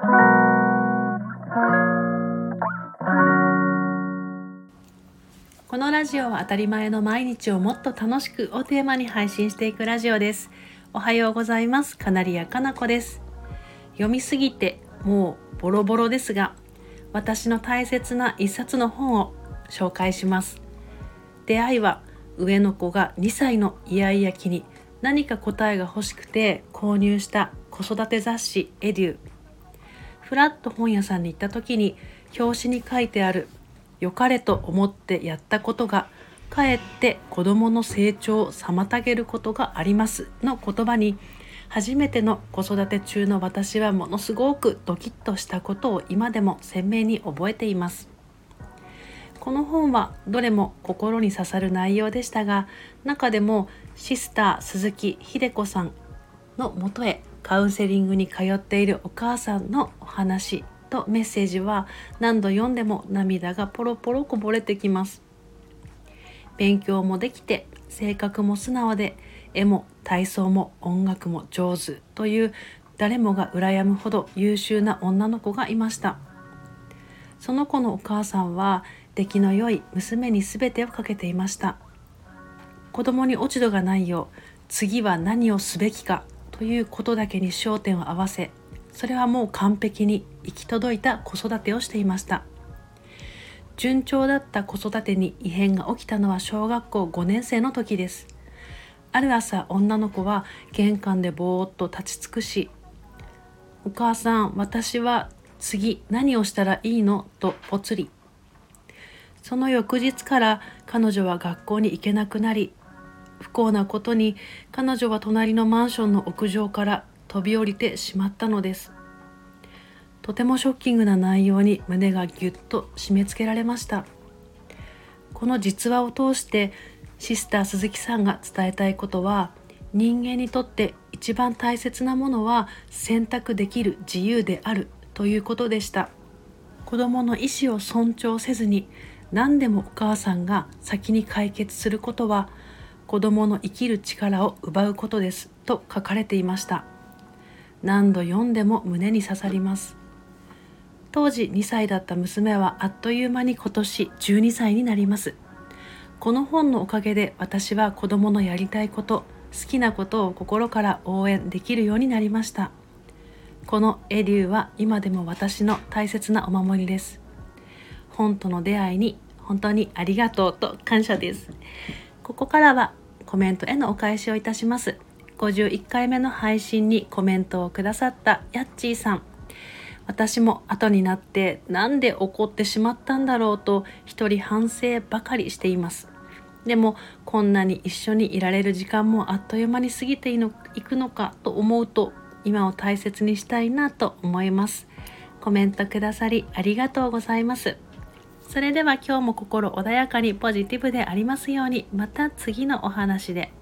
このラジオは当たり前の毎日をもっと楽しくをテーマに配信していくラジオです。おはようございます。カナリアかなこです。読みすぎてもうボロボロですが私の大切な一冊の本を紹介します。出会いは上の子が2歳のイヤイヤ期に何か答えが欲しくて購入した子育て雑誌エデュフラット本屋さんに行った時に表紙に書いてある良かれと思ってやったことがかえって子どもの成長を妨げることがありますの言葉に初めての子育て中の私はものすごくドキッとしたことを今でも鮮明に覚えています。この本はどれも心に刺さる内容でしたが中でもシスター鈴木秀子さんのもとへカウンセリングに通っているお母さんのお話とメッセージは何度読んでも涙がポロポロこぼれてきます。勉強もできて性格も素直で絵も体操も音楽も上手という誰もが羨むほど優秀な女の子がいました。その子のお母さんは出来の良い娘に全てをかけていました。子供に落ち度がないよう次は何をすべきかということだけに焦点を合わせそれはもう完璧に行き届いた子育てをしていました。順調だった子育てに異変が起きたのは小学校5年生の時です。ある朝女の子は玄関でぼーっと立ち尽くし「お母さん私は次何をしたらいいの?」とぽつり。その翌日から彼女は学校に行けなくなり不幸なことに彼女は隣のマンションの屋上から飛び降りてしまったのです。とてもショッキングな内容に胸がぎゅっと締め付けられました。この実話を通してシスター鈴木さんが伝えたいことは人間にとって一番大切なものは選択できる自由であるということでした。子供の意思を尊重せずに何でもお母さんが先に解決することは子供の生きる力を奪うことですと書かれていました。何度読んでも胸に刺さります。当時2歳だった娘はあっという間に今年12歳になります。この本のおかげで私は子供のやりたいこと好きなことを心から応援できるようになりました。このエリューは今でも私の大切なお守りです。本との出会いに本当にありがとうと感謝です。ここからはコメントへのお返しをいたします。51回目の配信にコメントをくださったやっちーさん。私も後になってなんで怒ってしまったんだろうと一人反省ばかりしています。でもこんなに一緒にいられる時間もあっという間に過ぎていくのかと思うと今を大切にしたいなと思います。コメントくださりありがとうございます。それでは今日も心穏やかにポジティブでありますようにまた次のお話で。